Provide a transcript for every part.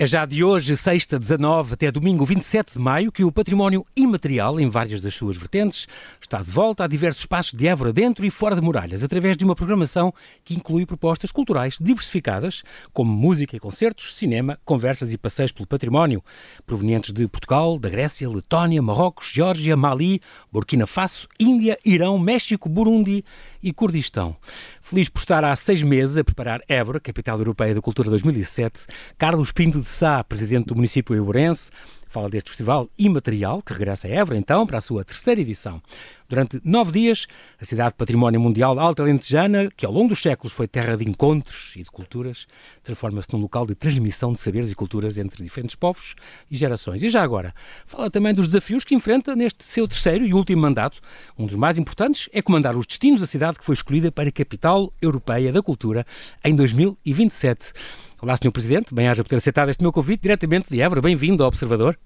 É já de hoje, sexta 19 até domingo 27 de maio, que o património imaterial, em várias das suas vertentes, está de volta a diversos espaços de Évora dentro e fora de muralhas, através de uma programação que inclui propostas culturais diversificadas, como música e concertos, cinema, conversas e passeios pelo património, provenientes de Portugal, da Grécia, Letónia, Marrocos, Geórgia, Mali, Burkina Faso, Índia, Irão, México, Burundi e Kurdistão. Feliz por estar há seis meses a preparar Évora, capital europeia da cultura 2007, Carlos Pinto de Sá, presidente do município eurense, fala deste festival imaterial que regressa a Évora, então, para a sua terceira edição. Durante nove dias, a cidade Património Mundial Alta Lentejana, que ao longo dos séculos foi terra de encontros e de culturas, transforma-se num local de transmissão de saberes e culturas entre diferentes povos e gerações. E já agora, fala também dos desafios que enfrenta neste seu terceiro e último mandato. Um dos mais importantes é comandar os destinos da cidade que foi escolhida para capital europeia da cultura em 2027. Olá, Sr. Presidente, bem-aja por ter aceitado este meu convite diretamente de Évora. Bem-vindo ao Observador.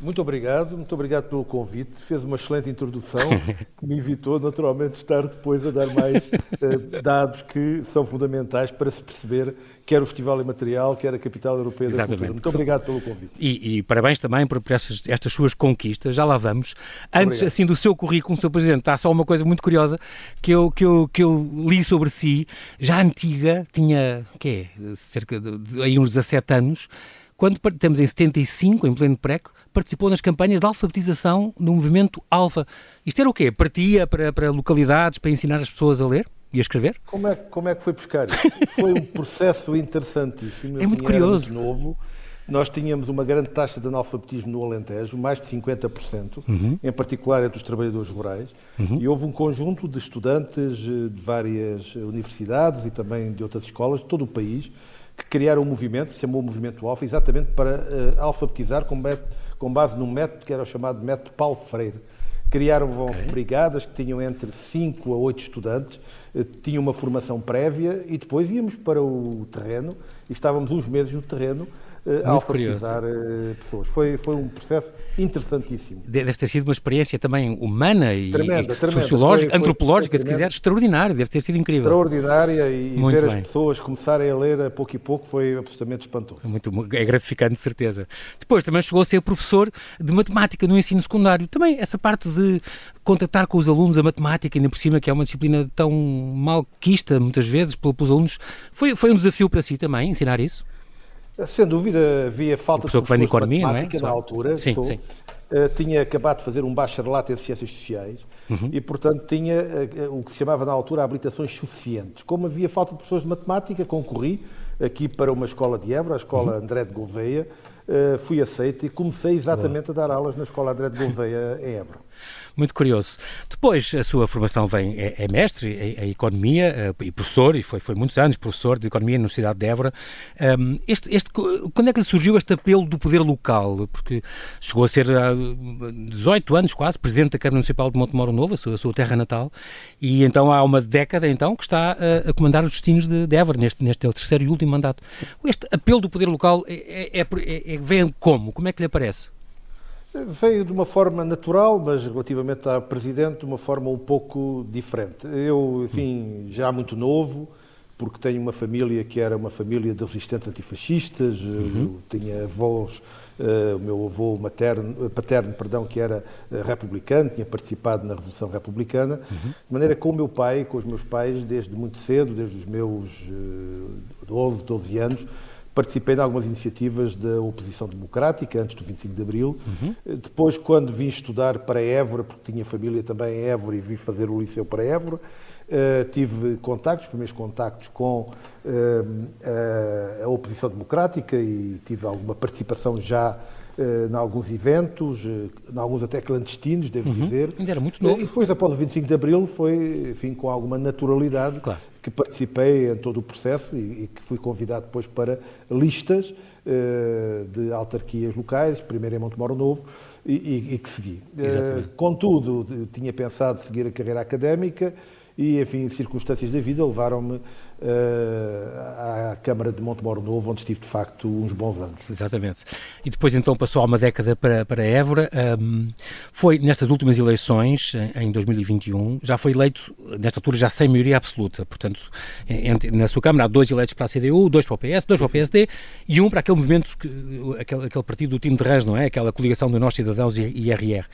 Muito obrigado, muito obrigado pelo convite. Fez uma excelente introdução que me evitou naturalmente estar depois a dar mais uh, dados que são fundamentais para se perceber quer o Festival Imaterial, quer a Capital Europeia Exatamente. da Cultura. Muito obrigado pelo convite. E, e parabéns também por, por estas, estas, suas conquistas, já lá vamos. Antes, obrigado. assim, do seu currículo, Sr. Presidente, há só uma coisa muito curiosa que eu, que eu, que eu li sobre si, já antiga, tinha, o quê, cerca de, de aí uns 17 anos, quando estamos em 75, em pleno preco, participou nas campanhas de alfabetização no movimento Alfa. Isto era o quê? Partia para, para localidades, para ensinar as pessoas a ler? e a escrever? Como é, como é que foi buscar isso? Foi um processo interessantíssimo. é muito curioso. Muito novo. Nós tínhamos uma grande taxa de analfabetismo no Alentejo, mais de 50%, uhum. em particular entre os trabalhadores rurais, uhum. e houve um conjunto de estudantes eh, de várias universidades e também de outras escolas de todo o país que criaram um movimento, se chamou Movimento Alfa, exatamente para uh, alfabetizar com, método, com, base num método que era o chamado método Paulo Freire. Criaram okay. brigadas que tinham entre 5 a 8 estudantes, uh, tinham uma formação prévia e depois íamos para o terreno e estávamos uns meses no terreno uh, a alfabetizar uh, pessoas. Foi, foi um processo interessantíssimo. Deve ter sido uma experiência também humana e, tremenda, tremenda. sociológica, foi, antropológica, foi, se quiser, extraordinária, deve ter sido incrível. Extraordinária e muito ver bem. as pessoas começarem a ler a pouco e pouco foi absolutamente espantoso. Muito, é gratificante, de certeza. Depois também chegou a ser professor de matemática no ensino secundário. Também essa parte de contactar com os alunos a matemática, ainda por cima, que é uma disciplina tão malquista muitas vezes pelos alunos, foi, foi um desafio para si também, ensinar isso? Sem dúvida, havia falta de de economia, não é? na altura. Sim, sim. Uh, tinha acabado de fazer um bacharelato em Ciências Sociais uhum. e, portanto, tinha uh, o que se chamava na altura habilitações suficientes. Como havia falta de pessoas de matemática, concorri aqui para uma escola de Évora, a Escola uhum. André de Gouveia, uh, fui aceito e comecei exatamente a dar aulas na Escola André de Gouveia em Évora muito curioso. Depois, a sua formação vem, é, é mestre em, é, economia é, e professor, e foi, foi muitos anos professor de economia na Universidade de Évora. Um, este, este, quando é que lhe surgiu este apelo do poder local? Porque chegou a ser há 18 anos quase presidente da Câmara Municipal de Montemoro Novo, a sua, a sua terra natal, e então há uma década então que está a, a comandar os destinos de, de Évora, neste, neste terceiro e último mandato. Este apelo do poder local é, é, é, vem como? Como é que lhe aparece? Veio de uma forma natural, mas relativamente à Presidente, de uma forma um pouco diferente. Eu, enfim, já muito novo, porque tenho uma família que era uma família de resistentes antifascistas, uhum. tinha avós, uh, o meu avô materno, paterno, perdão, que era uh, republicano, tinha participado na Revolução Republicana, uhum. de maneira com o meu pai, com os meus pais, desde muito cedo, desde os meus uh, 12, 12 anos, participei de algumas iniciativas da oposição democrática antes do 25 de Abril. Uhum. Depois, quando vim estudar para Évora, porque tinha família também em Évora e vim fazer o liceu para Évora, uh, tive contactos, primeiros contactos com uh, a oposição democrática e tive alguma participação já uh, em alguns eventos, em alguns até clandestinos, devo uhum. dizer. Ainda era muito novo. e depois, após o 25 de Abril, foi, enfim, com alguma naturalidade, claro que participei em todo o processo e, e que fui convidado depois para listas uh, de autarquias locais, primeiro em Montemoro Novo, e, e, e que segui. Uh, contudo, tinha pensado seguir a carreira académica e, enfim, circunstâncias da vida levaram-me à Câmara de Montemoro Novo, onde estive, de facto, uns bons anos. Exatamente. E depois, então, passou há uma década para, para Évora. Um, foi, nestas últimas eleições, em 2021, já foi eleito, nesta altura, já sem maioria absoluta. Portanto, entre, na sua Câmara há dois eleitos para a CDU, dois para o PS, dois para o PSD e um para aquele movimento, que, aquele, aquele partido do Tim de Rãs, não é? Aquela coligação de Nós Cidadãos e IRR.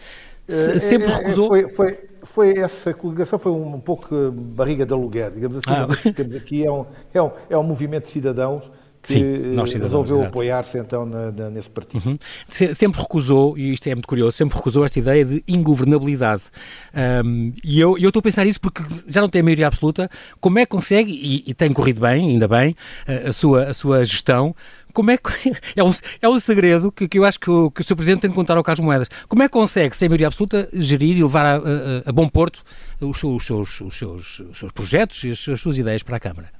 Se, sempre é, é, recusou... Foi, foi, foi, essa coligação foi um, um pouco barriga de aluguer, digamos assim. Ah. Aqui é um, é, um, é um movimento de cidadãos que Sim, resolveu apoiar-se então na, na, nesse partido. Uhum. Sempre recusou, e isto é muito curioso, sempre recusou esta ideia de ingovernabilidade. Um, e eu, eu estou a pensar isso porque já não tem maioria absoluta. Como é que consegue, e, e tem corrido bem, ainda bem, a, a, sua, a sua gestão, como é que. É um, é um segredo que, que eu acho que o, que o Sr. Presidente tem de contar ao Carlos Moedas. Como é que consegue, sem maioria absoluta, gerir e levar a, a, a bom porto os, os, seus, os, seus, os seus projetos e as, as suas ideias para a Câmara?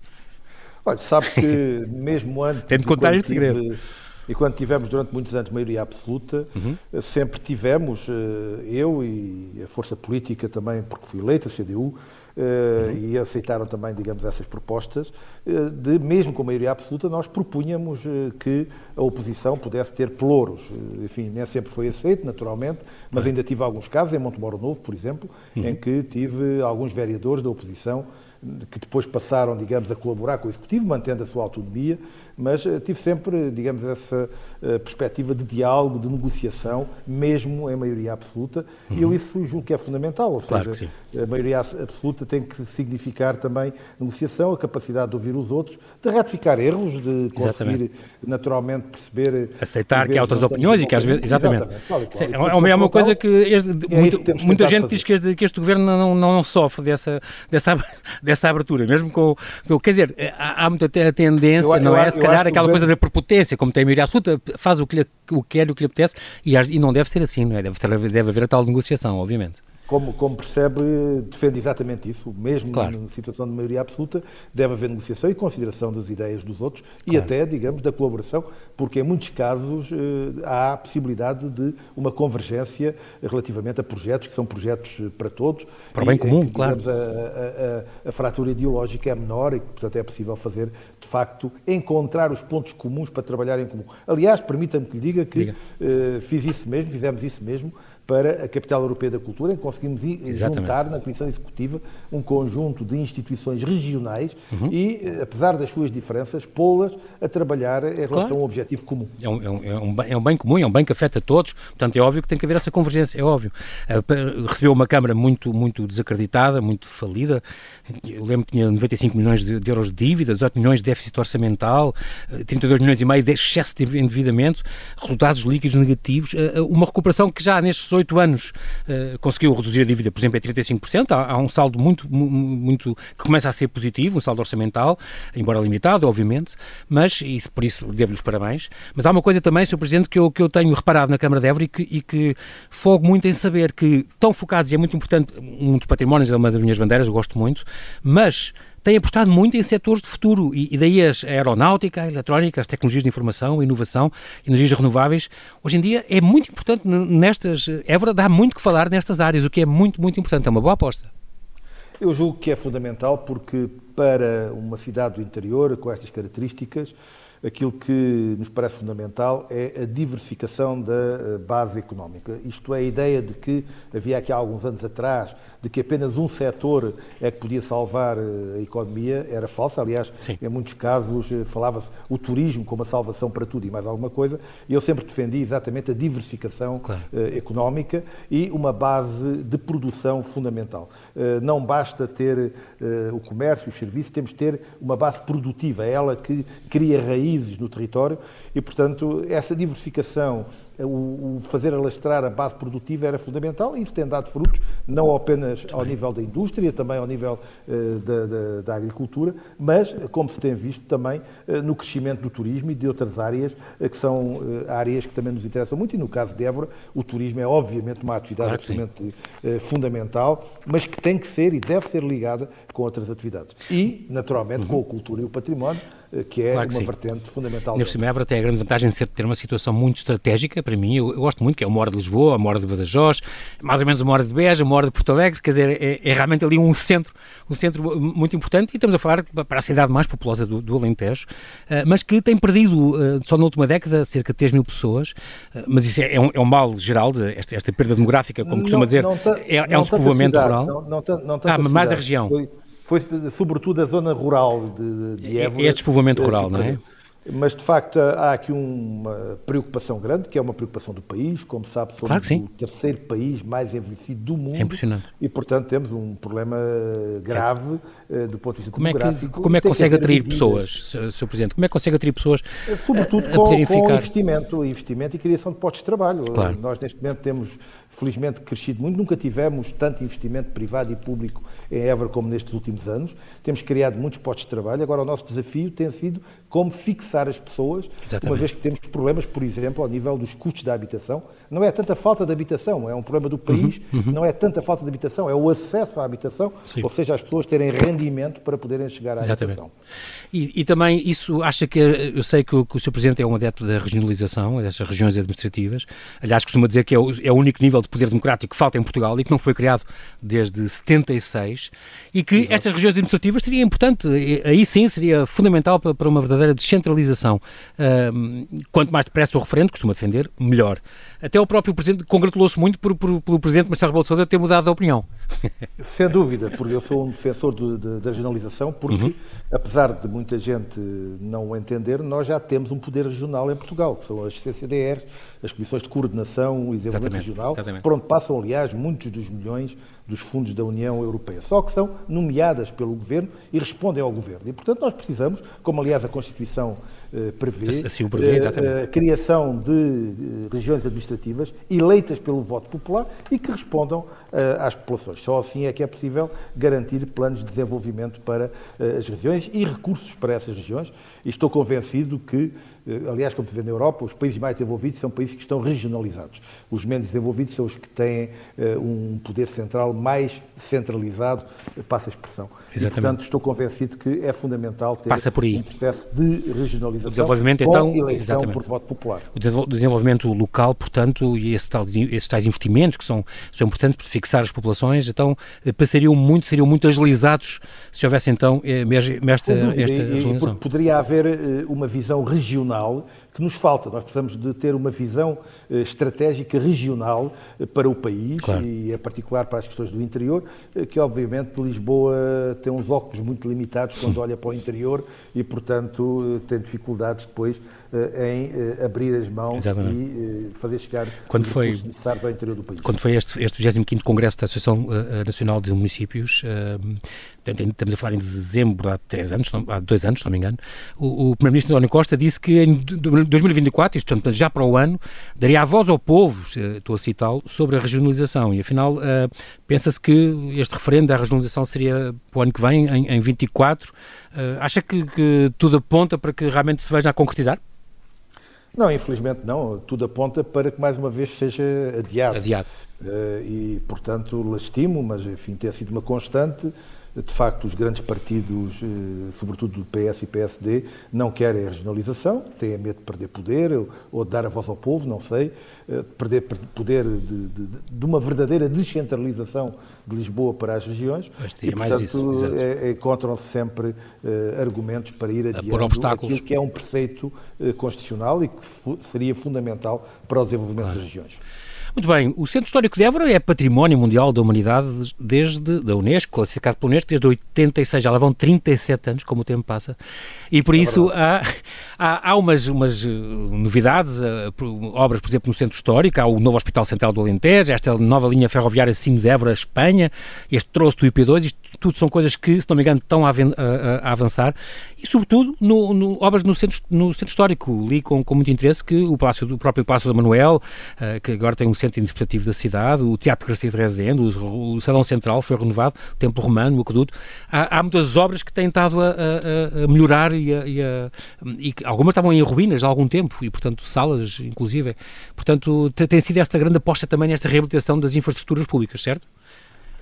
Olha, sabe que mesmo antes. Tem de contar este segredo. E quando tivemos durante muitos anos maioria absoluta, uhum. sempre tivemos, eh, eu e a força política também, porque fui eleita, a CDU, Uh, e aceitaram também, digamos, essas propostas, uh, de, mesmo com maioria absoluta, nós propunhamos uh, que a oposição pudesse ter pelouros. enfim, nem sempre foi aceito, naturalmente, mas ainda tive alguns casos, em Montemoro Novo, por exemplo, uhum. em que tive alguns vereadores da oposição que depois passaram, digamos, a colaborar com o Executivo, mantendo a sua autonomia, mas eh, tive sempre, digamos, essa uh, perspectiva de diálogo, de negociação, mesmo em maioria absoluta, uhum. e eu isso julgo que é fundamental, ou claro seja, a maioria absoluta tem que significar também negociação, a capacidade de ouvir os outros, de ratificar erros, de conseguir exatamente. naturalmente perceber... Aceitar que há outras opiniões e que às vezes... Exatamente. exatamente. Sim, é, é uma coisa que este, é muito, muita gente fazer. diz que este, que este, governo não, não, não sofre dessa, dessa, dessa abertura, mesmo com... Quer dizer, há, há muita tendência, eu, não é? Se calhar aquela coisa da prepotência, como tem a maioria absoluta, faz o que, lhe, o que quer e o que lhe apetece, e, e não deve ser assim, não é? Deve, ter, deve haver a tal negociação, obviamente como, como, percebe, defende exatamente isso. Mesmo claro. na situação de maioria absoluta, deve haver negociação e consideração das ideias dos outros claro. e até, digamos, da colaboração, porque em muitos casos eh, há a possibilidade de uma convergência relativamente a projetos que são projetos eh, para todos. Para o bem comum, que, digamos, claro. A, a, a, a fratura ideológica é menor e, portanto, é possível fazer de facto, encontrar os pontos comuns para trabalhar em comum. Aliás, permita-me que lhe diga que diga. Uh, fiz isso mesmo, fizemos isso mesmo, para a Capital Europeia da Cultura, em que conseguimos Exatamente. juntar na Comissão Executiva um conjunto de instituições regionais uhum. e, eh, apesar das suas diferenças, pô-las a trabalhar em relação claro. a um objetivo comum. É um, é, um, é, um, é um, bem comum, é um bem que afeta todos, portanto é óbvio que tem que haver essa convergência, é óbvio. Uh, recebeu uma Câmara muito, muito desacreditada, muito falida, eu lembro que tinha 95 milhões de, de euros de dívida, 18 milhões de déficit orçamental, 32 milhões e meio de excesso de endividamento, resultados líquidos negativos, uh, uma recuperação que já nestes oito anos uh, conseguiu reduzir a dívida, por exemplo, em 35%. Há, há, um saldo muito, muito que começa a ser positivo, um saldo orçamental, embora limitado, obviamente, mas e por isso devo-lhe os parabéns. Mas há uma coisa também, Sr. Presidente, que eu, que eu tenho reparado na Câmara de Évora e que, e que fogo muito em saber que tão focados, e é muito importante, um dos patrimónios é uma das minhas bandeiras, eu gosto muito, mas tem apostado muito em setores de futuro e, e daí a aeronáutica, a eletrónica, as tecnologias de informação, inovação, energias renováveis. Hoje em dia é muito importante nestas. Évora dá muito que falar nestas áreas, o que é muito, muito importante. É uma boa aposta. Eu julgo que é fundamental porque para uma cidade do interior com estas características aquilo que nos parece fundamental é a diversificação da eh, base económica. Isto é, a ideia de que havia aqui há alguns anos atrás de que apenas um setor é que podia salvar eh, a economia era falsa. Aliás, Sim. em muitos casos eh, falava-se o turismo como a salvação para tudo e mais alguma coisa. Eu sempre defendi exatamente a diversificação claro. económica e uma base de produção fundamental. Não basta ter o comércio, os serviços, temos de ter uma base produtiva, é ela que cria raízes no território e, portanto, essa diversificação o, fazer alastrar a base produtiva era fundamental e isso tem dado frutos, não apenas ao nível da indústria, também ao nível uh, da, da, da, agricultura, mas, como se tem visto também, uh, no crescimento do turismo e de outras áreas uh, que são áreas que também nos interessam muito e no caso de Évora o turismo é obviamente uma atividade claro absolutamente fundamental, mas que tem que ser e deve ser ligada com outras atividades. E, naturalmente, uhum. com a cultura e o património, que é claro que uma sim. vertente fundamental. Neste cima, Évora tem a grande vantagem de ser, ter uma situação muito estratégica, para mim, eu, eu, gosto muito, que é uma hora de Lisboa, uma hora de Badajoz, mais ou menos uma hora de Beja, uma hora de Porto Alegre, quer dizer, é, é realmente ali um centro, um centro muito importante, e estamos a falar para a cidade mais populosa do, do Alentejo, uh, mas que tem perdido, uh, só na última década, cerca de 3 mil pessoas, uh, mas isso é, é, um, é um mal geral, de, esta, esta perda demográfica, como costuma dizer, não, é, é um despovoamento rural. Não, não, não, ah, mais a região. Foi foi sobretudo a zona rural de, de Évora. É este despovoamento rural, não é? Mas, de facto, há aqui uma preocupação grande, que é uma preocupação do país. Como sabe, somos claro o terceiro país mais envelhecido do mundo. É impressionante. E, portanto, temos um problema grave é. do ponto de vista como. É que, como é que consegue atrair pessoas, Sr. Presidente? Como é que consegue atrair pessoas Sobretudo a, a com, com investimento, investimento e criação de postos de trabalho. Claro. Nós, neste momento, temos felizmente crescido muito. Nunca tivemos tanto investimento privado e público em Évora como nestes últimos anos. Temos criado muitos postos de trabalho. Agora, o nosso desafio tem sido como fixar as pessoas, Exatamente. uma vez que temos problemas, por exemplo, ao nível dos custos da habitação. Não é tanta falta de habitação, é um problema do país, uhum, uhum. não é tanta falta de habitação, é o acesso à habitação, Sim. ou seja, as pessoas terem rendimento para poderem chegar à Exatamente. habitação. E, e, também isso, acha que, eu sei que o, que o Sr. Presidente é um adepto da regionalização, destas regiões administrativas, aliás, costuma dizer que é o, é o único nível de poder democrático que falta em Portugal e que não foi criado desde 76, e que Exato. estas regiões administrativas seria importante, aí sim seria fundamental para, para uma verdadeira descentralização. Uh, quanto mais depressa o referendo, costuma defender, melhor. Até o próprio Presidente congratulou-se muito por, por, pelo Presidente Marcelo Rebelo de Sousa ter mudado de opinião. Sem dúvida, porque eu sou um defensor de, de, da regionalização, porque, uhum. apesar de muita gente não o entender, nós já temos um poder regional em Portugal, que são as CCDRs, as Comissões de Coordenação e Desenvolvimento Regional, exatamente. por onde passam, aliás, muitos dos milhões dos fundos da União Europeia, só que são nomeadas pelo Governo e respondem ao Governo. E, portanto, nós precisamos, como aliás a Constituição eh, prevê, assim prevê eh, a criação de eh, regiões administrativas eleitas pelo voto popular e que respondam eh, às populações. Só assim é que é possível garantir planos de desenvolvimento para eh, as regiões e recursos para essas regiões. E estou convencido que eh, aliás, como se vê na Europa, os países mais desenvolvidos são países que estão regionalizados. Os menos desenvolvidos são os que têm uh, um poder central mais centralizado, passa a expressão. Exatamente. E, portanto, estou convencido que é fundamental ter Passa por aí. um processo de regionalização o desenvolvimento, então, eleição exatamente. por voto popular. O desenvolvimento local, portanto, e esses tais, esses tais investimentos que são, são importantes para fixar as populações, então, eh, passariam muito, seriam muito agilizados se houvesse, então, esta, esta regionalização. Poderia haver uma visão regional que nos falta. Nós precisamos de ter uma visão uh, estratégica regional uh, para o país claro. e, em particular, para as questões do interior, uh, que obviamente Lisboa tem uns óculos muito limitados quando olha para o interior e, portanto, tem dificuldades depois em abrir as mãos Exatamente. e fazer chegar quando foi, necessários ao interior do país. Quando foi este, este 25º Congresso da Associação Nacional de Municípios, estamos a falar em dezembro, há três anos, há dois anos, se não me engano, o, o Primeiro-Ministro António Costa disse que em 2024, isto portanto, já para o ano, daria a voz ao povo, estou a citá-lo, sobre a regionalização. E afinal, uh, pensa-se que este referendo da regionalização seria para o ano que vem, em, em 24. Uh, eh, acha que, que tudo aponta para que realmente se veja a concretizar? Não, infelizmente não. Tudo aponta para que mais uma vez seja adiado. Adiado. Uh, e, portanto, lastimo, mas enfim, tem sido uma constante de facto, os grandes partidos, eh, sobretudo do PS e PSD, não querem a regionalização, têm medo de perder poder ou de dar a voz ao povo, não sei, de eh, perder poder de, de, de, uma verdadeira descentralização de Lisboa para as regiões. E, portanto, é, encontram-se sempre uh, argumentos para ir adiando aquilo que é um preceito uh, constitucional e que seria fundamental para o desenvolvimento claro. das regiões. Muito bem, o Centro Histórico de Évora é Património Mundial da Humanidade desde da Unesco, classificado pela Unesco desde 86, já lá vão 37 anos, como o tempo passa, e por é isso há, há, há, umas, umas eh, novidades, uh, obras, por exemplo, no Centro Histórico, há o novo Hospital Central do Alentejo, esta nova linha ferroviária Sines-Évora-Espanha, este troço do IP2, isto tudo são coisas que, se não me engano, estão a, a, a avançar, e sobretudo no, no, obras no centro, no centro Histórico, li com, com muito interesse que o, palácio, o próprio Palácio da Manuel, uh, que agora tem um centro interpretativo da cidade, o Teatro Garcia de Rezende, o, o Salão Central foi renovado, o Templo Romano, o Aqueduto. Há, há muitas obras que têm estado a, a, a melhorar e, a, e, e, algumas estavam em ruínas há algum tempo e, portanto, salas, inclusive. Portanto, tem sido esta grande aposta também nesta reabilitação das infraestruturas públicas, certo?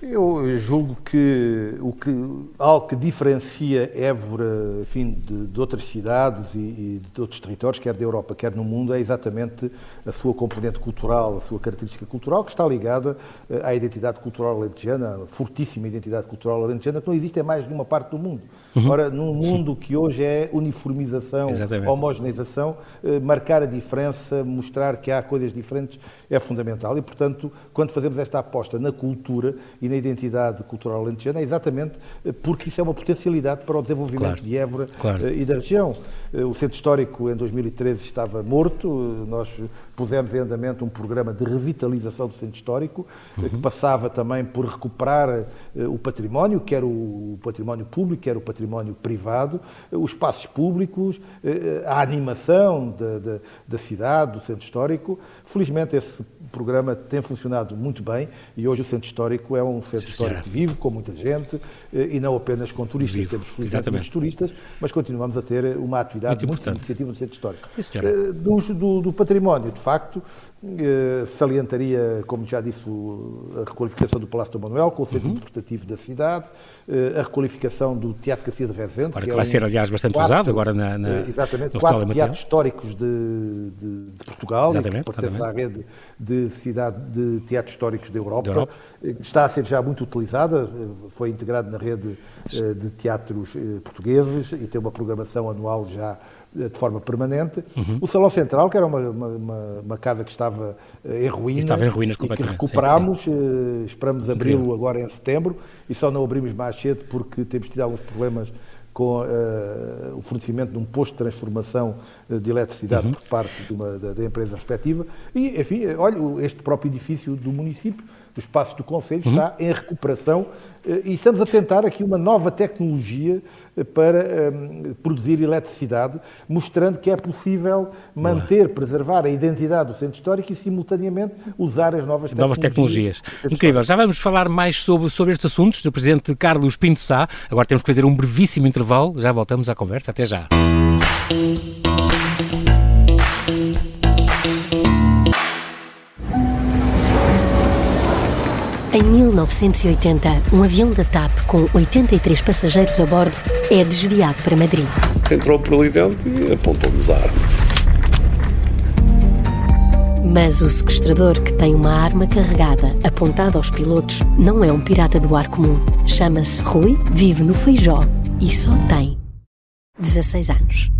Eu julgo que, o que algo que diferencia Évora enfim, de, de outras cidades e, e, de outros territórios, quer da Europa, quer no mundo, é exatamente a sua componente cultural, a sua característica cultural, que está ligada eh, à identidade cultural alentejana, a fortíssima identidade cultural alentejana, que não existe em mais nenhuma parte do mundo. Uhum. Ora, num mundo que hoje é uniformização, Exatamente. homogeneização, eh, marcar a diferença, mostrar que há coisas diferentes é fundamental. E, portanto, quando fazemos esta aposta na cultura e na identidade cultural alentejana, é exatamente porque isso é uma potencialidade para o desenvolvimento claro. de Évora claro. Eh, e da região. O Centro Histórico, em 2013, estava morto. Nós pusemos em andamento um programa de revitalização do Centro Histórico, uhum. que passava também por recuperar o património, quer o património público, quer o património privado, os espaços públicos, eh, a animação da, da, da cidade, do centro histórico. Felizmente esse programa tem funcionado muito bem e hoje o centro histórico é um centro Sim, histórico vivo, com muita gente eh, e não apenas com turistas. Vivo. Temos felizmente muitos turistas, mas continuamos a ter uma atividade muito, muito significativa no centro histórico. Sim, eh, do, do, do património, de facto, eh, salientaria, como já disse, a requalificação do Palácio do Manuel, com o centro uhum. interpretativo da cidade, eh, a requalificação do Teatro Garcia de Rezende. Agora que, que vai é um ser, aliás, bastante quatro, usado agora na, na eh, Exatamente, no quatro teatros históricos de, de, de Portugal, exatamente, que pertence à rede de, cidade, de teatros históricos da Europa. Europa. Está a ser já muito utilizada, foi integrado na rede de teatros portugueses e tem uma programação anual já de forma permanente. Uhum. O Salão Central, que era uma, uma, uma casa que estava eh, em ruínas, estava em ruínas que recuperámos, sim, sim. Eh, esperamos abri-lo agora em setembro e só não abrimos mais cedo porque temos tido alguns problemas com uh, o fornecimento de um posto de transformação de eletricidade uhum. por parte de uma, da, da, empresa respectiva. E, enfim, olha, este próprio edifício do município, do espaço do Conselho, uhum. está em recuperação e estamos a tentar aqui uma nova tecnologia para um, produzir eletricidade, mostrando que é possível manter, preservar a identidade do centro histórico e, simultaneamente, usar as novas tecnologias. Novas tecnologias. Incrível. Já vamos falar mais sobre, sobre estes assuntos do Presidente Carlos Pinto Sá. Agora temos que fazer um brevíssimo intervalo. Já voltamos à conversa. Até já. Em 1980, um avião da TAP com 83 passageiros a bordo é desviado para Madrid. Entrou por ali dentro e apontou-nos a arma. Mas o sequestrador, que tem uma arma carregada apontada aos pilotos, não é um pirata do ar comum. Chama-se Rui, vive no Feijó e só tem 16 anos.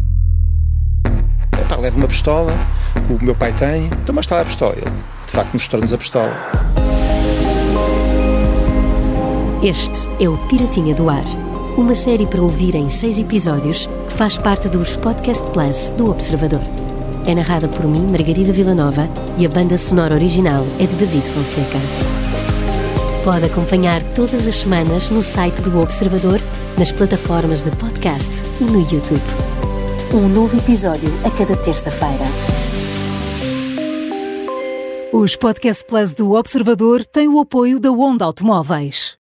Epá, leva uma pistola, o meu pai tem, então mas está a pistola. Ele, de facto, mostrou-nos a pistola. Este é o Piratinha do Ar, uma série para ouvir em seis episódios que faz parte dos Podcast Plus do Observador. É narrada por mim, Margarida Villanova, e a banda sonora original é de David Fonseca. Pode acompanhar todas as semanas no site do Observador, nas plataformas de podcast e no YouTube. Um novo episódio a cada terça-feira. Os Podcast Plus do Observador têm o apoio da Onda Automóveis.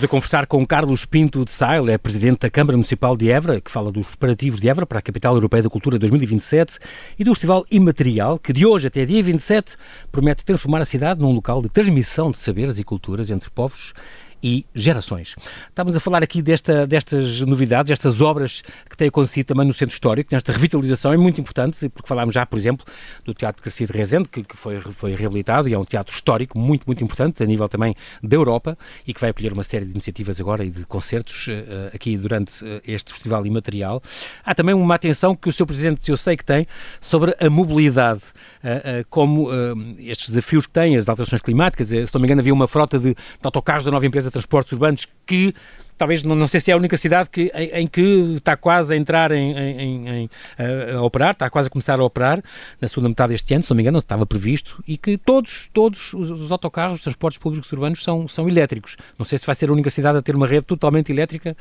Estamos a conversar com Carlos Pinto de ele é presidente da Câmara Municipal de Évora, que fala dos preparativos de Évora para a Capital Europeia da Cultura 2027 e do Festival Imaterial, que de hoje até dia 27 promete transformar a cidade num local de transmissão de saberes e culturas entre povos e gerações. Estávamos a falar aqui desta, destas novidades, estas obras que têm acontecido também no Centro Histórico, nesta revitalização, é muito importante, porque falámos já, por exemplo, do Teatro Garcia de Rezende, que, que foi, foi reabilitado e é um teatro histórico muito, muito importante, a nível também da Europa, e que vai acolher uma série de iniciativas agora e de concertos uh, aqui durante uh, este Festival Imaterial. Há também uma atenção que o seu Presidente, eu sei que tem, sobre a mobilidade, uh, como estes desafios que tem, as alterações climáticas, se não me engano havia uma frota de, de autocarros da nova empresa transportes urbanos que talvez, não, não sei se é a única cidade que, em, em que está quase a entrar em, em, em a, a, operar, está quase a começar a operar na segunda metade deste ano, se não me engano, estava previsto, e que todos, todos os, os autocarros, os transportes públicos urbanos são, são elétricos. Não sei se vai ser a única cidade a ter uma rede totalmente elétrica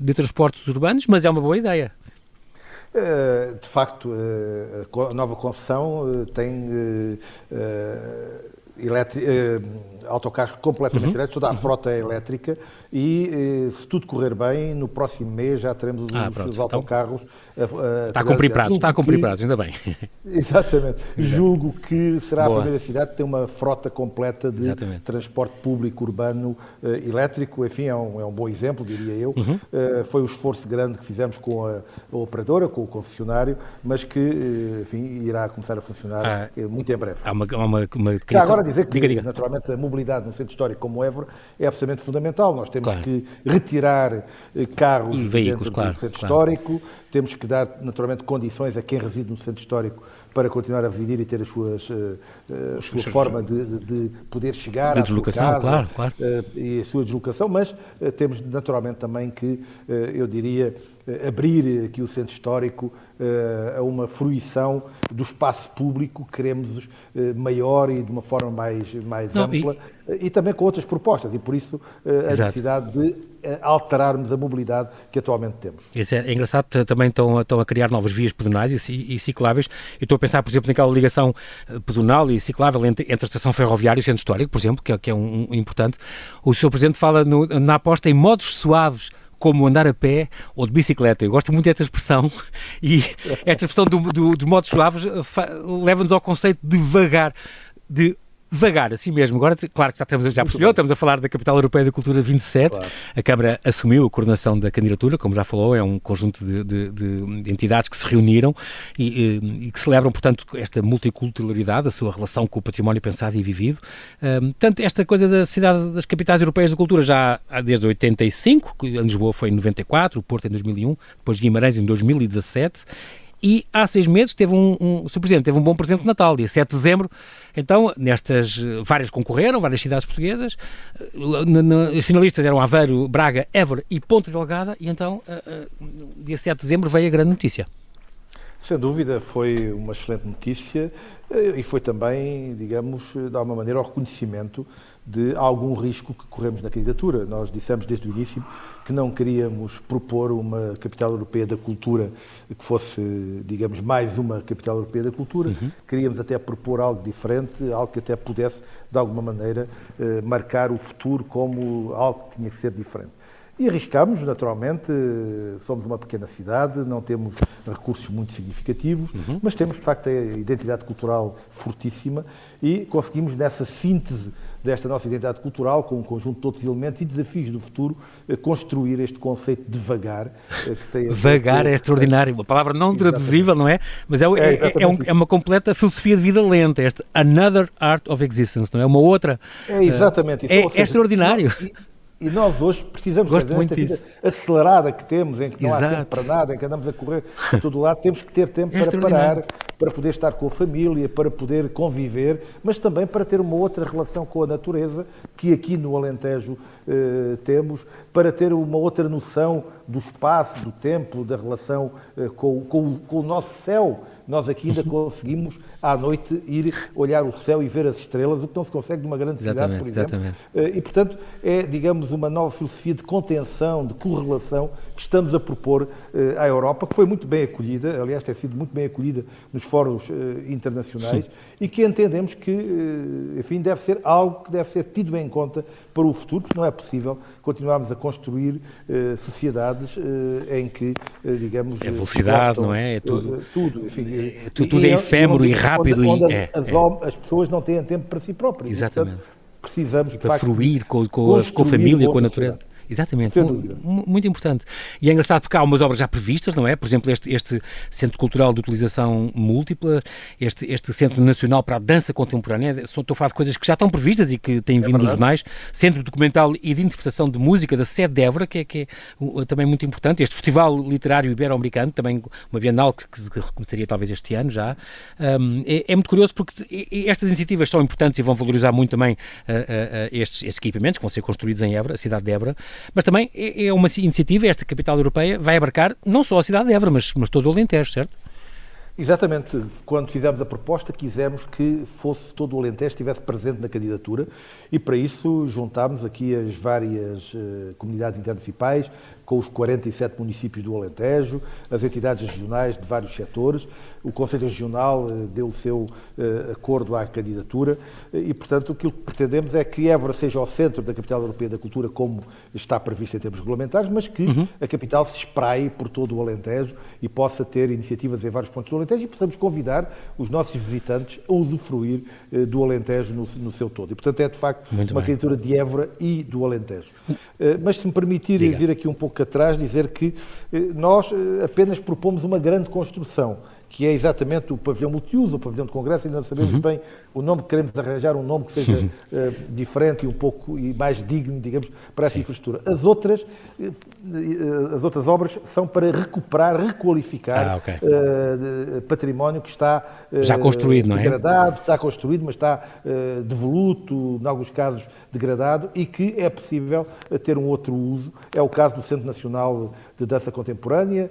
de transportes urbanos, mas é uma boa ideia. Eh, de facto, eh, a nova concessão eh, tem autocarros completamente uhum. elétricos, toda a frota é elétrica e, se tudo correr bem, no próximo mês já teremos ah, os, os, então. autocarros a, a está a cumprir prazos, está a cumprir prazos, ainda bem. Exatamente. Julgo que será Boa. a primeira cidade que tem uma frota completa de exatamente. transporte público urbano uh, elétrico. Enfim, é um, é um bom exemplo, diria eu. Uhum. Uh, foi o esforço grande que fizemos com a, a operadora, com o concessionário, mas que, uh, enfim, irá começar a funcionar ah, muito em breve. Há uma, uma, uma criação... agora dizer que, diga, diga. naturalmente, a mobilidade no centro histórico como Évora é absolutamente fundamental. Nós temos claro. que retirar carros e veículos, claro, do centro claro. histórico, temos que dar, naturalmente, condições a quem reside no centro histórico para continuar a residir e ter as suas, uh, a sua forma de, de, poder chegar de deslocação, casa, claro, claro. Uh, e a sua deslocação, mas uh, temos naturalmente também que, eu diria, abrir aqui o centro histórico a uma fruição do espaço público que queremos maior e de uma forma mais, mais Não, ampla e... e... também com outras propostas e por isso a Exato. necessidade de alterarmos a mobilidade que atualmente temos. Isso é, é engraçado, também estão, estão a criar novas vias pedonais e, e cicláveis. Eu estou a pensar, por exemplo, naquela ligação eh, pedonal e ciclável entre, entre a estação ferroviária e o centro histórico, por exemplo, que é, que é um, um importante. O Sr. Presidente fala no, na aposta em modos suaves como andar a pé ou de bicicleta. Eu gosto muito desta expressão e esta expressão do, do, dos modos suaves eh, leva-nos ao conceito de vagar, de devagar, assim mesmo. Agora, claro que já, estamos, já percebeu, estamos a falar da Capital Europeia da Cultura 27. Claro. A Câmara assumiu a coordenação da candidatura, como já falou, é um conjunto de, de, de entidades que se reuniram e, e, que celebram, portanto, esta multiculturalidade, a sua relação com o património pensado e vivido. Um, portanto, esta coisa da cidade das capitais europeias da cultura já há desde 85, que em Lisboa foi em 94, o Porto em 2001, depois Guimarães em 2017 e há seis meses teve um, um, o. Presidente teve um bom presente de Natal, dia 7 de dezembro. Então, nestas, várias concorreram, várias cidades portuguesas. Os finalistas eram Aveiro, Braga, Évora e Ponta Delgada. E então, uh, uh, dia 7 de dezembro, veio a grande notícia. Sem dúvida, foi uma excelente notícia eh, e foi também, digamos, de alguma maneira, o reconhecimento de algum risco que corremos na candidatura. Nós dissemos desde o início que não queríamos propor uma capital europeia da cultura que fosse, digamos, mais uma capital europeia da cultura. Uhum. Queríamos até propor algo diferente, algo que até pudesse, de alguma maneira, eh, marcar o futuro como algo que tinha que ser diferente. E arriscámos, naturalmente, somos uma pequena cidade, não temos recursos muito significativos, uhum. mas temos, de facto, a identidade cultural fortíssima e conseguimos, nessa síntese desta nossa identidade cultural, com um conjunto de outros elementos e desafios do futuro, eh, construir este conceito de vagar. Eh, que vagar é extraordinário, uma palavra não traduzível, não é? Mas é, é, é, é, um, é, uma completa filosofia de vida lenta, este Another Art of Existence, não é? Uma outra. É exatamente isso. É, seja, extraordinário. E nós hoje precisamos Gosto muito disso. acelerada que temos, em que não Exato. há tempo para nada, em que andamos a correr a todo lado, temos que ter tempo é para parar, para poder estar com a família, para poder conviver, mas também para ter uma outra relação com a natureza, que aqui no Alentejo eh, temos, para ter uma outra noção do espaço, do tempo, da relação eh, com, com, com o nosso céu. Nós aqui ainda conseguimos à noite ir olhar o céu e ver as estrelas, o que não se consegue numa grande cidade, por exemplo. Exatamente. Eh, e, portanto, é, digamos, uma nova filosofia de contenção, de correlação que estamos a propor eh, à Europa, que foi muito bem acolhida, aliás, tem sido muito bem acolhida nos fóruns eh, internacionais, Sim. e que entendemos que, enfim, deve ser algo que deve ser tido em conta para o futuro, porque não é possível continuarmos a construir sociedades em que, digamos... É velocidade, não é? É tudo... tudo, enfim, é, tudo, tudo é efêmero e rápido onde, onde e. As, é, as, pessoas não têm tempo para si próprias. Exatamente. portanto, precisamos. para fruir com, com, com a família, com a natureza. Exatamente, muito importante. E é engraçado porque há umas obras já previstas, não é? Por exemplo, este, este Centro Cultural de Utilização Múltipla, este, este Centro Nacional para a Dança Contemporânea, estou a falar de coisas que já estão previstas e que têm é vindo nos jornais. Centro Documental e de Interpretação de Música da Sede de Évora, que é, que é também muito importante. Este Festival Literário Ibero-Americano, também uma Bienal que, que recomeçaria talvez este ano já. Um, é, é, muito curioso porque estas iniciativas são importantes e vão valorizar muito também uh, uh, uh, estes, estes, equipamentos que vão ser construídos em Évora, a cidade de Évora, mas também é, é uma iniciativa, esta capital europeia vai abarcar não só a cidade de Évora, mas, mas todo o Alentejo, certo? Exatamente. Quando fizemos a proposta, quisemos que fosse todo o Alentejo estivesse presente na candidatura e para isso juntámos aqui as várias uh, comunidades intermunicipais, com os 47 municípios do Alentejo, as entidades regionais de vários setores, o Conselho Regional eh, deu o seu uh, acordo à candidatura e, portanto, aquilo que pretendemos é que Évora seja o centro da capital europeia da cultura, como está previsto em termos regulamentares, mas que uhum. a capital se espraie por todo o Alentejo e possa ter iniciativas em vários pontos do Alentejo e possamos convidar os nossos visitantes a usufruir uh, do Alentejo no, no, seu todo. E, portanto, é de facto Muito uma bem. candidatura de Évora e do Alentejo. Uh, mas, se me permitir Diga. vir aqui um pouco atrás, dizer que nós apenas propomos uma grande construção que é exatamente o pavilhão multiuso, o pavilhão de congresso, ainda não sabemos uhum. bem o nome, queremos arranjar um nome que seja uh, diferente e um pouco e mais digno, digamos, para essa Sim. infraestrutura. As outras, uh, as outras obras são para recuperar, requalificar ah, okay. uh, património que está já construído, não é? Degradado, está construído, mas está devoluto, em alguns casos degradado, e que é possível ter um outro uso. É o caso do Centro Nacional de Dança Contemporânea,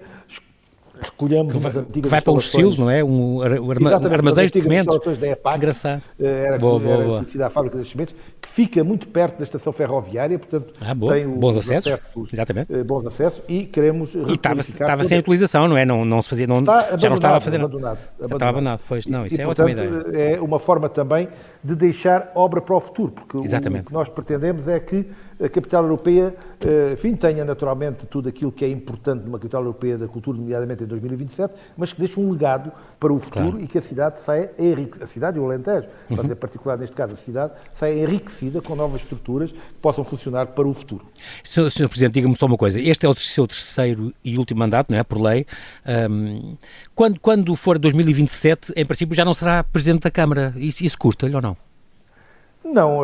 escolhemos que vai, antigas que vai para os silos, não é? Um, arma, armazéns de sementes. Da EPAC, Engraçado. Eh, era, boa, boa, boa. a fábrica de sementes, que fica muito perto da estação ferroviária, portanto ah, tem bons acessos, acessos, Exatamente. Eh, bons acessos e queremos E estava, estava sem utilização, não é? Não, não se fazia, não, já não estava a fazer abandonado, abandonado. Estava abandonado, pois não, isso e, é portanto, ótima ideia. É uma forma também de deixar obra para o futuro, porque Exatamente. o que nós pretendemos é que a capital europeia, eh, enfim, tenha naturalmente tudo aquilo que é importante numa capital europeia da cultura, nomeadamente em 2027, mas que deixe um legado para o futuro claro. e que a cidade saia enriquecida, a cidade e o Alentejo, uhum. mas em particular neste caso a cidade, saia enriquecida com novas estruturas que possam funcionar para o futuro. Sr. Sr. Presidente, diga-me só uma coisa, este é o seu terceiro e último mandato, não é, por lei, um, quando, quando for 2027, em princípio já não será Presidente da Câmara, isso, isso custa-lhe ou não? Não,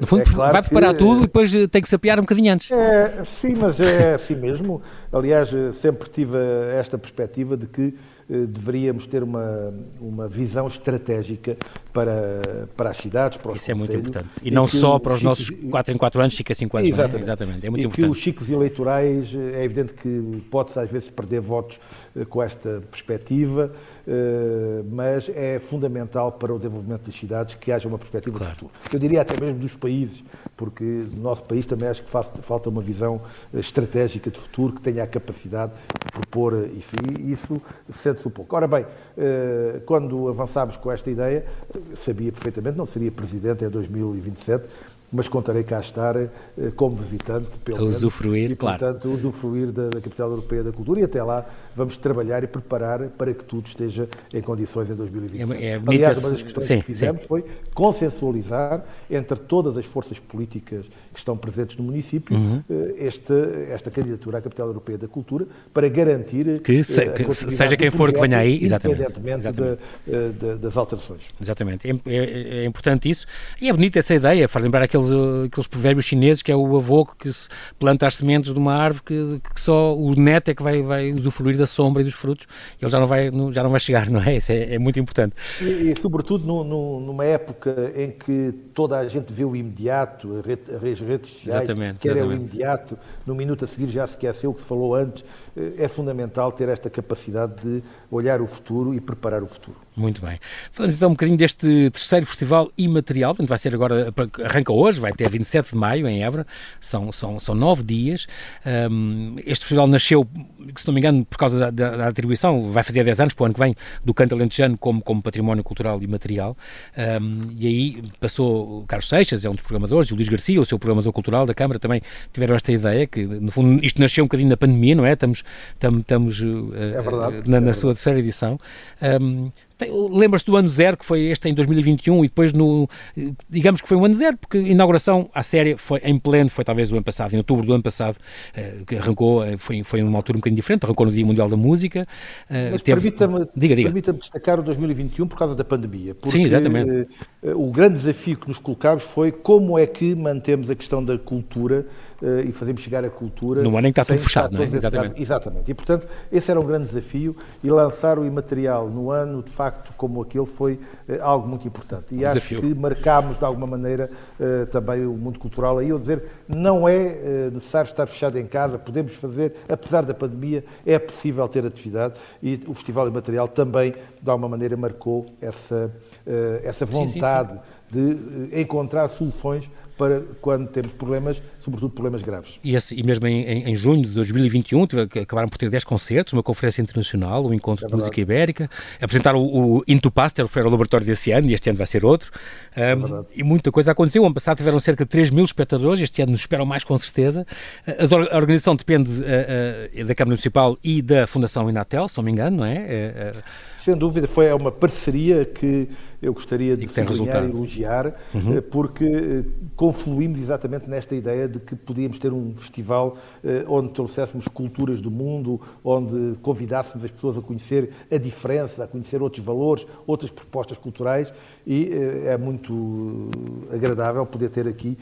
no fundo, é claro vai preparar que, tudo e depois eh, tem que sapear um bocadinho antes. É, sim, mas é assim mesmo. Aliás, eh, sempre tive esta perspectiva de que eh, deveríamos ter uma, uma visão estratégica para, para as cidades, para os Isso é muito importante. E, e não só para os nossos 4 em 4 anos, 5 a 5 anos, exatamente. É? exatamente. É muito e importante. que os ciclos eleitorais, é evidente que pode-se às vezes perder votos com esta perspectiva, eh, mas é fundamental para o desenvolvimento das cidades que haja uma perspectiva claro. de futuro. Eu diria até mesmo dos países, porque no nosso país também acho que falta uma visão eh, estratégica de futuro que tenha a capacidade de propor isso. E isso sente-se um pouco. Ora bem, eh, quando avançámos com esta ideia, sabia perfeitamente, não seria presidente em 2027, mas contarei cá estar eh, como visitante, pelo a usufruir, menos, e, claro. portanto, usufruir da, da, Capital Europeia da Cultura e até lá vamos trabalhar e preparar para que tudo esteja em condições em 2025. É, é Aliás, uma das questões sim, que fizemos sim. foi consensualizar entre todas as forças políticas que estão presentes no município uhum. Eh, esta, esta candidatura à Capital Europeia da Cultura para garantir que, se, eh, que seja quem for que venha aí, exatamente, exatamente. Da, das alterações. Exatamente, é, é, é, importante isso e é bonita essa ideia, faz lembrar aquele aqueles, aqueles provérbios chineses que é o avô que se planta as sementes de uma árvore que, que, só o neto é que vai, vai usufruir da sombra e dos frutos ele já não vai, já não vai chegar, não é? Isso é, é muito importante. E, e sobretudo no, no, numa época em que toda a gente vê o imediato, as redes, sociais exatamente, quer exatamente. é o imediato, no minuto a seguir já se esqueceu o que se falou antes, é fundamental ter esta capacidade de olhar o futuro e preparar o futuro. Muito bem. Falando então um bocadinho deste terceiro festival imaterial, vai ser agora, arranca hoje, vai até 27 de maio em Évora, são, são, são nove dias. Um, este festival nasceu, se não me engano, por causa da, da, da, atribuição, vai fazer 10 anos para o ano que vem, do canto alentejano como, como património cultural imaterial. Um, e aí passou Carlos Seixas, é um dos programadores, e o Luís Garcia, o seu programador cultural da Câmara, também tiveram esta ideia, que no fundo isto nasceu um bocadinho na pandemia, não é? Estamos, estamos uh, é verdade, na, é na sua terceira edição. Um, Lembras-te do ano zero, que foi este em 2021, e depois no. Digamos que foi um ano zero, porque a inauguração à série foi em pleno, foi talvez o ano passado, em outubro do ano passado, uh, que arrancou, uh, foi, foi numa altura um bocadinho diferente, arrancou no Dia Mundial da Música. Uh, Mas teve... permita-me permita destacar o 2021 por causa da pandemia. Sim, exatamente. o grande desafio que nos colocámos foi como é que mantemos a questão da cultura e fazemos chegar a cultura. No ano em que está tudo fechado, não é? Exatamente. Exatamente. E, portanto, esse era um grande desafio e lançar o imaterial no ano, de facto, como aquele, foi uh, algo muito importante. E um acho desafio. que marcámos, de alguma maneira, uh, também o mundo cultural aí, eu dizer, não é necessário estar fechado em casa, podemos fazer, apesar da pandemia, é possível ter atividade e o Festival Imaterial também, de alguma maneira, marcou essa, essa vontade. Sim, sim, sim de encontrar soluções para quando temos problemas, sobretudo problemas graves. E, esse, e mesmo em, em, em, junho de 2021 acabaram por ter 10 concertos, uma conferência internacional, um encontro é de música ibérica, apresentaram o, o Into Pastor, foi o laboratório desse ano, e este ano vai ser outro, um, é e muita coisa aconteceu. O ano passado tiveram cerca de 3 mil espectadores, este ano nos esperam mais com certeza. A, a organização depende uh, uh, da Câmara Municipal e da Fundação Inatel, se não me engano, não é? Uh, Sem dúvida, foi uma parceria que eu gostaria de sublinhar e elogiar, uhum. Eh, porque eh, confluímos exatamente nesta ideia de que podíamos ter um festival eh, onde trouxéssemos culturas do mundo, onde convidássemos as pessoas a conhecer a diferença, a conhecer outros valores, outras propostas culturais e é muito agradável poder ter aqui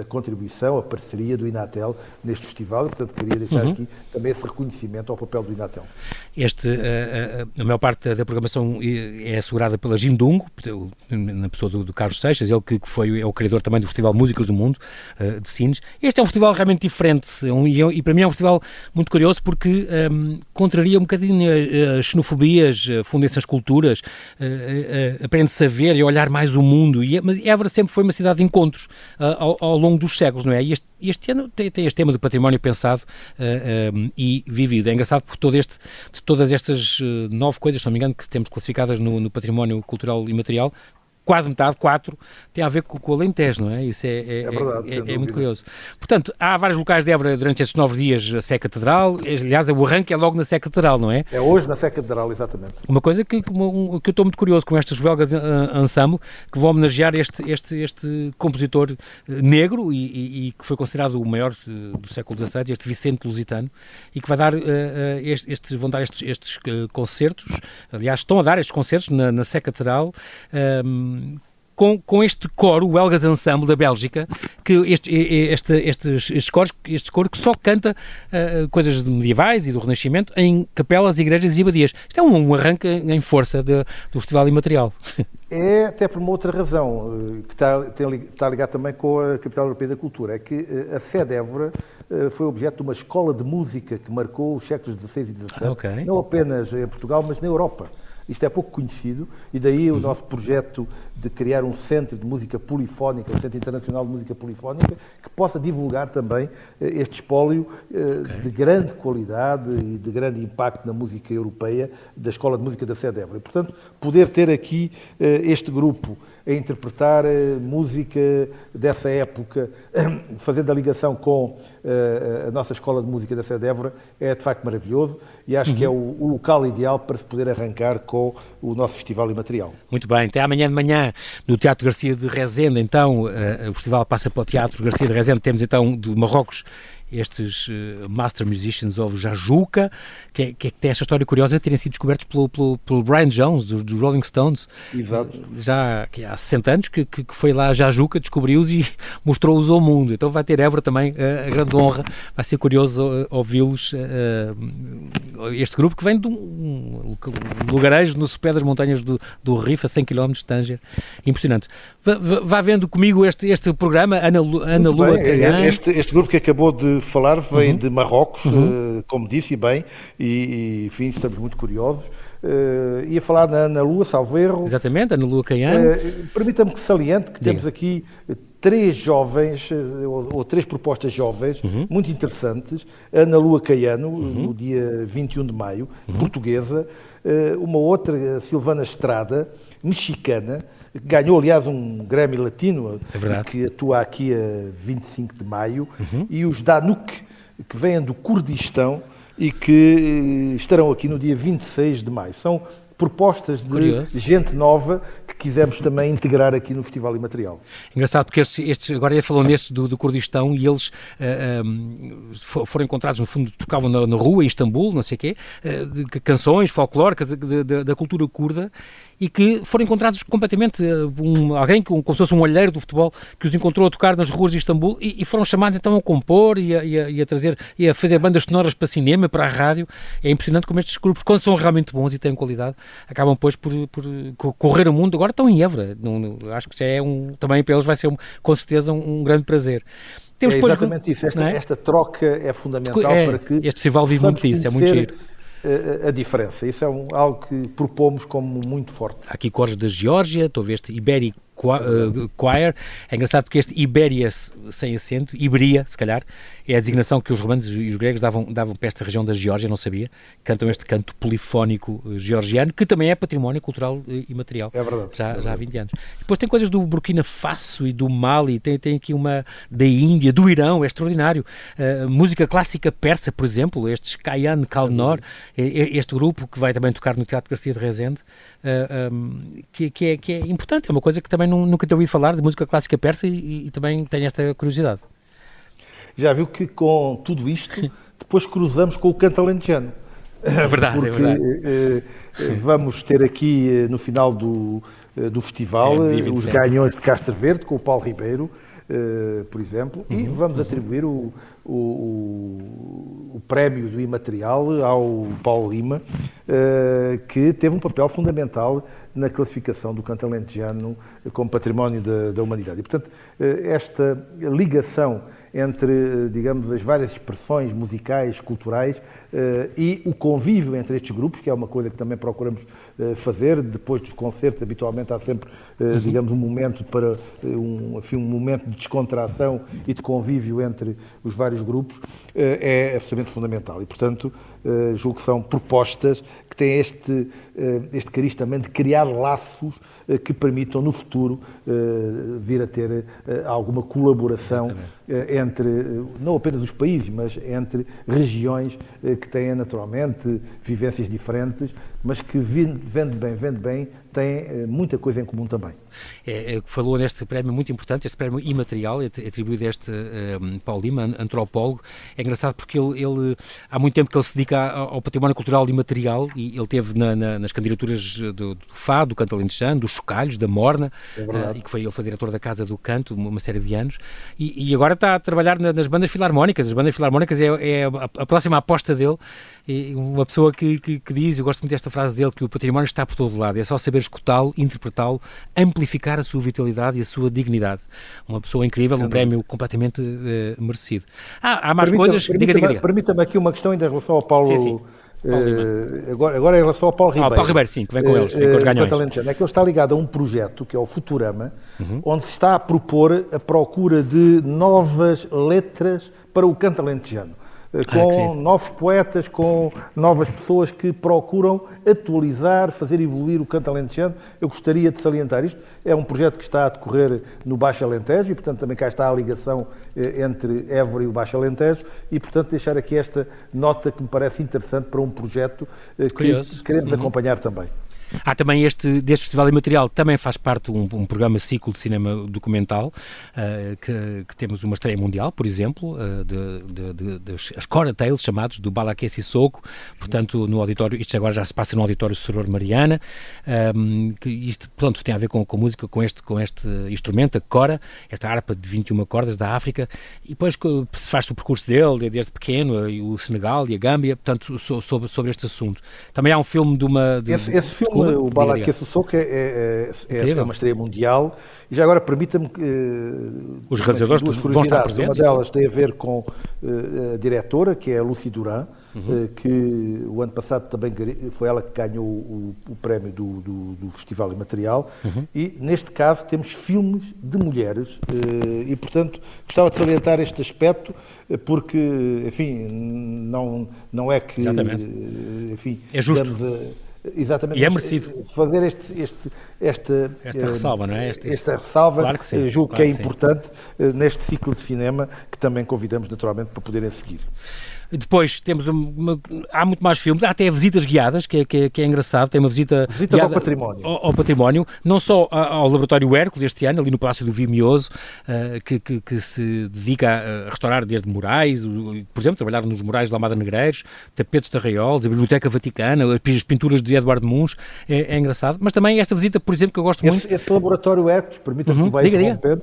a contribuição, a parceria do Inatel neste festival e, portanto, queria deixar uhum. aqui também esse reconhecimento ao papel do Inatel. Este, a, a, a maior parte da programação é assegurada pela Jindung, Lungo, na pessoa do, do Carlos Seixas, ele que, que, foi, é o criador também do Festival Músicos do Mundo, de Sines. Este é um festival realmente diferente é um, e, é, e, para mim é um festival muito curioso porque um, ehm, contraria um bocadinho as, xenofobias, fundem-se as culturas, aprende-se a ver e a olhar mais o mundo. E, mas Évora sempre foi uma cidade de encontros ao, ao, longo dos séculos, não é? E este, este ano tem, tem, este tema do património pensado um, e vivido. É engraçado porque todo este, de todas estas nove coisas, se não me engano, que temos classificadas no, no património cultural imaterial, quase metade, quatro, tem a ver com, com o Alentejo, não é? Isso é, é, é, verdade, é, é muito curioso. Portanto, há vários locais de Évora durante estes nove dias, a Sé Catedral, aliás, o arranque é logo na Sé Catedral, não é? É hoje na Sé Catedral, exatamente. Uma coisa que, que eu estou muito curioso com estas belgas ensemble, que vão homenagear este, este, este compositor eh, negro e, e, e que foi considerado o maior eh, do século XVII, este Vicente Lusitano, e que vai dar, uh, uh, estes, vão dar estes, estes concertos, aliás, estão a dar estes concertos na, na Sé Catedral, um, com, com este coro, o Elgas Ensemble da Bélgica, que este, este, estes, estes, coros, este coro que só canta uh, coisas medievais e do Renascimento em capelas, igrejas e abadias. Isto é um, um arranque em força de, do Festival Imaterial. É até por uma outra razão, eh, que está, tem, está ligado também com a Capital Europeia da Cultura, é que eh, a sede Évora foi objeto de uma escola de música que marcou os séculos XVI e XVII, okay. não apenas em Portugal, mas na Europa. Isto é pouco conhecido e daí o uhum. nosso projeto de criar um centro de música polifónica, um centro internacional de música polifónica, que possa divulgar também eh, este espólio eh, okay. de grande qualidade e de grande impacto na música europeia da Escola de Música da Sede Évora. E, portanto, poder ter aqui eh, este grupo a interpretar música dessa época, fazendo a ligação com a nossa Escola de Música da Sede Évora, é de facto maravilhoso e acho uhum. que é uhum. o, o, local ideal para se poder arrancar com o nosso Festival Imaterial. Muito bem, até amanhã de manhã no Teatro Garcia de Rezende, então, uh, o festival passa para o Teatro Garcia de Rezende, temos então de Marrocos estes uh, Master Musicians of Jajuca, que, é, que, é, que tem esta história curiosa de terem sido descobertos pelo, pelo, pelo Brian Jones, dos do Rolling Stones, Exato. já há 60 anos, que, que foi lá a Jajuca, descobriu-os e mostrou-os ao mundo. Então vai ter Évora também uh, a grande honra, vai ser curioso uh, ouvi-los, este grupo que vem de um, lugarejo no sopé das montanhas do, do Rif, a 100 km de Tanger, impressionante. Vá vendo comigo este, este programa, Ana, Ana Lua Calhã. Este, este grupo que acabou de falar vem uhum. de Marrocos, uhum. uh, como disse bem, e, e, enfim, estamos muito curiosos. Uh, ia falar na Ana Lua, salvo erro. Exatamente, Ana Lua Caiano. Uh, Permita-me que saliente que Diga. temos aqui três jovens, ou, ou três propostas jovens, uhum. muito interessantes. Ana Lua Caiano, uhum. no dia 21 de maio, uhum. portuguesa. Uma outra, Silvana Estrada, mexicana, ganhou, aliás, um Grammy Latino, é que atua aqui a 25 de maio, uhum. e os Danuk, que vêm do Kurdistão e que eh, estarão aqui no dia 26 de maio. São propostas de Curioso. gente nova que quisemos também integrar aqui no Festival Imaterial. Engraçado porque estes, estes agora falou nestes do, do Kurdistão e eles uh, eh, um, ehm, foram encontrados, no fundo, tocavam na, na, rua em Istambul, não sei o quê, uh, de, canções folclóricas da cultura curda e que foram encontrados completamente eh, um, alguém com, como se fosse um olheiro do futebol que os encontrou a tocar nas ruas de Istambul e, e foram chamados então a compor e a, e, a, e a, trazer e a fazer bandas sonoras para cinema, para a rádio. É impressionante como estes grupos, quando são realmente bons e têm qualidade, acabam depois por, por correr o mundo. Agora estão em Évora. Não, não, acho que já é um, também para eles vai ser um, com certeza um, um grande prazer. Temos é exatamente depois, isso. Esta, é? esta, troca é fundamental é, para que. Este festival vive muito disso, é muito giro a, diferença. Isso é um, algo que propomos como muito forte. Há aqui cores da Geórgia, ver este Ibérico Choir. É engraçado porque este Ibéria sem acento, Iberia, se calhar, é a designação que os romanos e os gregos davam, davam para esta região da Geórgia, não sabia. Cantam este canto polifónico eh, georgiano, que também é património cultural eh, e material. É verdade. Já, é verdade. já há 20 anos. Depois tem coisas do Burkina Faso e do Mali, tem, tem aqui uma da Índia, do Irão, é extraordinário. Uh, música clássica persa, por exemplo, estes Kayan Kalnor, este grupo que vai também tocar no Teatro Garcia de Rezende, uh, um, que, que, é, que é importante, é uma coisa que também nunca tinha ouvido falar de música clássica persa e, e também tenho esta curiosidade já viu que com tudo isto depois cruzamos com o canto alentejano. É verdade, Porque, é verdade. Eh, eh, vamos ter aqui eh, no final do, do festival É, os 27. ganhões de Castro Verde com o Paulo Ribeiro, por exemplo, e Uhum, vamos atribuir o, o, o- prémio do imaterial ao Paulo Lima, eh, que teve um papel fundamental na classificação do canto alentejano como património da, da humanidade. E, portanto, eh, esta ligação entre, eh, digamos, as várias expressões musicais, culturais eh, e o convívio entre estes grupos, que é uma coisa que também procuramos fazer. Depois dos concertos, habitualmente há sempre, eh, digamos, um momento para um, enfim, um momento de descontração e de convívio entre os vários grupos, é absolutamente fundamental. E, portanto, julgo que são propostas que têm este, este cariz também de criar laços que permitam no futuro eh, vir a ter eh, alguma colaboração eh, entre, eh, não apenas os países, mas entre regiões eh, que têm naturalmente vivências diferentes, mas que vendo bem, vendo bem, têm eh, muita coisa em comum também. É, é, falou neste prémio muito importante, este prémio imaterial, é atribuído a este um, Paulo Lima, antropólogo. É engraçado porque ele, ele, há muito tempo que ele se dedica ao, património cultural imaterial e ele teve na, na, nas candidaturas do, do Fado, do Canto Alentejano, dos Chocalhos, da Morna, uh, e que foi, ele foi diretor da Casa do Canto uma, uma série de anos, e, e, agora está a trabalhar na, nas bandas filarmónicas. As bandas filarmónicas é, é a, a, próxima aposta dele. Uma pessoa que, que, que diz, eu gosto muito desta frase dele, que o património está por todo lado, é só saber escutá-lo, interpretá-lo, amplificar a sua vitalidade e a sua dignidade. Uma pessoa incrível, um prémio completamente uh, merecido. Ah, há mais permita, coisas? Permita, diga, diga, diga. Permita-me aqui uma questão ainda em relação ao Paulo. Sim, sim. Uh, agora, agora em relação ao Paulo Ribeiro. Ah, Paulo Ribeiro, sim, que vem com eles, vem com os ganhões. É que ele está ligado a um projeto que é o Futurama, uhum. onde se está a propor a procura de novas letras para o canto alentejano com ah, novos poetas, com novas pessoas que procuram atualizar, fazer evoluir o canto alentejano. Eu gostaria de salientar isto. É um projeto que está a decorrer no Baixo Alentejo e, portanto, também cá está a ligação eh, entre Évora e o Baixo Alentejo e, portanto, deixar aqui esta nota que me parece interessante para um projeto eh, que Curioso. queremos uhum. acompanhar também. Há também este, deste Festival Imaterial, também faz parte um, um programa ciclo de cinema documental, uh, que, que, temos uma estreia mundial, por exemplo, uh, de, de, de, de, Cora Tales, chamados, do Balaké Sissoko, portanto, no auditório, isto agora já se passa no auditório Soror Mariana, um, que isto, portanto, tem a ver com, com música, com este, com este instrumento, a Cora, esta harpa de 21 cordas da África, e depois faz-se o percurso dele, desde pequeno, o Senegal e a Gâmbia, portanto, sobre, sobre este assunto. Também há um filme de uma... De, esse, esse filme o Balaké Sissoko é, é, é, é, uma estreia mundial. E já agora permita-me que. Os realizadores vão estar presentes. Uma delas tem a ver com uh, a diretora, que é a Lucy Duran, uhum. uh, que o ano passado também foi ela que ganhou o, o prémio do, do, do, Festival Imaterial. Uhum. E neste caso temos filmes de mulheres. Uh, e, portanto, gostava de salientar este aspecto porque, enfim, não, não é que. Exatamente. Enfim, é justo. Exatamente. E é merecido. Fazer este, este, esta, esta ressalva, não é? Este, esta ressalva, claro que sim, julgo claro que é que importante neste ciclo de cinema que também convidamos naturalmente para poderem seguir. Depois temos uma, há muito mais filmes, há até visitas guiadas, que é, que é, que é engraçado, tem uma visita guiada ao património. Ao, ao, património, não só ao Laboratório Hércules este ano, ali no Palácio do Vimioso, uh, que, que, que, se dedica a restaurar desde murais, por exemplo, trabalhar nos murais de Almada Negreiros, tapetes de arraiolos, a Biblioteca Vaticana, as pinturas de Eduardo Muns, é, é, engraçado. Mas também esta visita, por exemplo, que eu gosto esse, muito... Esse Laboratório Hércules, permita-me uhum, que vai diga, diga.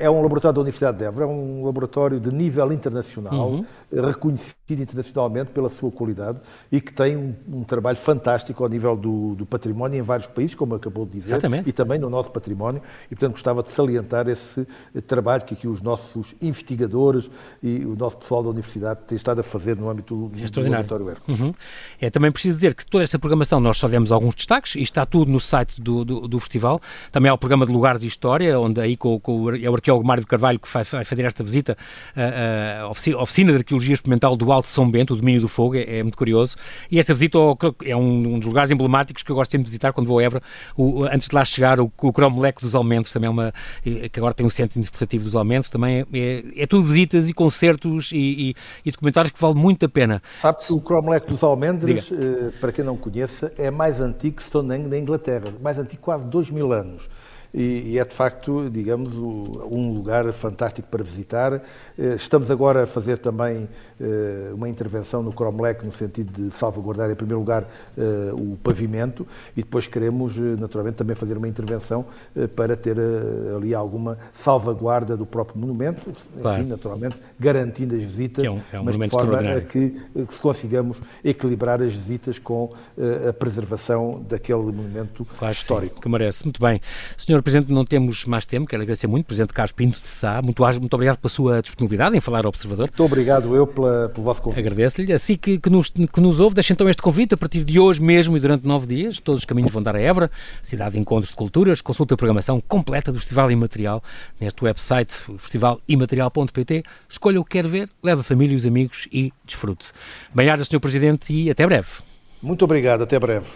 é um laboratório da Universidade de Évora, é um laboratório de nível internacional, uhum. Reconhecido internacionalmente pela sua qualidade e que tem um, um trabalho fantástico ao nível do, do, património em vários países, como acabou de dizer, Exatamente. e também no nosso património. E, portanto, gostava de salientar esse trabalho que aqui os nossos investigadores e o nosso pessoal da Universidade têm estado a fazer no âmbito do, é do laboratório uhum. É também preciso dizer que toda esta programação nós só demos alguns destaques e está tudo no site do, do, do festival. Também há o programa de Lugares e História, onde aí com, com é o arqueólogo Mário de Carvalho que vai, vai fazer esta visita à oficina de arqueologia experimental do Alto São Bento, o domínio do fogo, é, é muito curioso. E esta visita ao, é um, um, dos lugares emblemáticos que eu gosto sempre de visitar quando vou a Évora, o, antes de lá chegar, o, o dos Almentos, também é uma, que agora tem um centro interpretativo dos Almentos, também é, é, é tudo visitas e concertos e, e, e, documentários que vale muito a pena. Sabe que o Cromlech dos Almendres, eh, para quem não conheça, é mais antigo que Stonehenge da Inglaterra, mais antigo quase dois mil anos e, e é de facto, digamos, um lugar fantástico para visitar. Eh, estamos agora a fazer também eh, uma intervenção no Cromlech no sentido de salvaguardar, em primeiro lugar, eh, o pavimento e depois queremos, naturalmente, também fazer uma intervenção para ter ali alguma salvaguarda do próprio monumento, enfim, naturalmente, garantindo as visitas, é um, é um mas de forma a que, que consigamos equilibrar as visitas com a preservação daquele monumento claro histórico. Que, que merece. Muito bem. Senhor Senhor Presidente, não temos mais tempo, quero agradecer muito, Presidente Carlos Pinto de Sá, muito, muito obrigado pela sua disponibilidade em falar ao Observador. Muito obrigado eu pela, pelo vosso convite. Agradeço-lhe. Assim que, que, nos, que nos ouve, deixe então este convite, a partir de hoje mesmo e durante nove dias, todos os caminhos vão dar a Évora, cidade de encontros de culturas, consulte a programação completa do Festival Imaterial neste website, festivalimaterial.pt, escolha o que quer ver, leve a família e os amigos e desfrute. Bem-aja, Senhor Presidente, e até breve. Muito obrigado, até breve.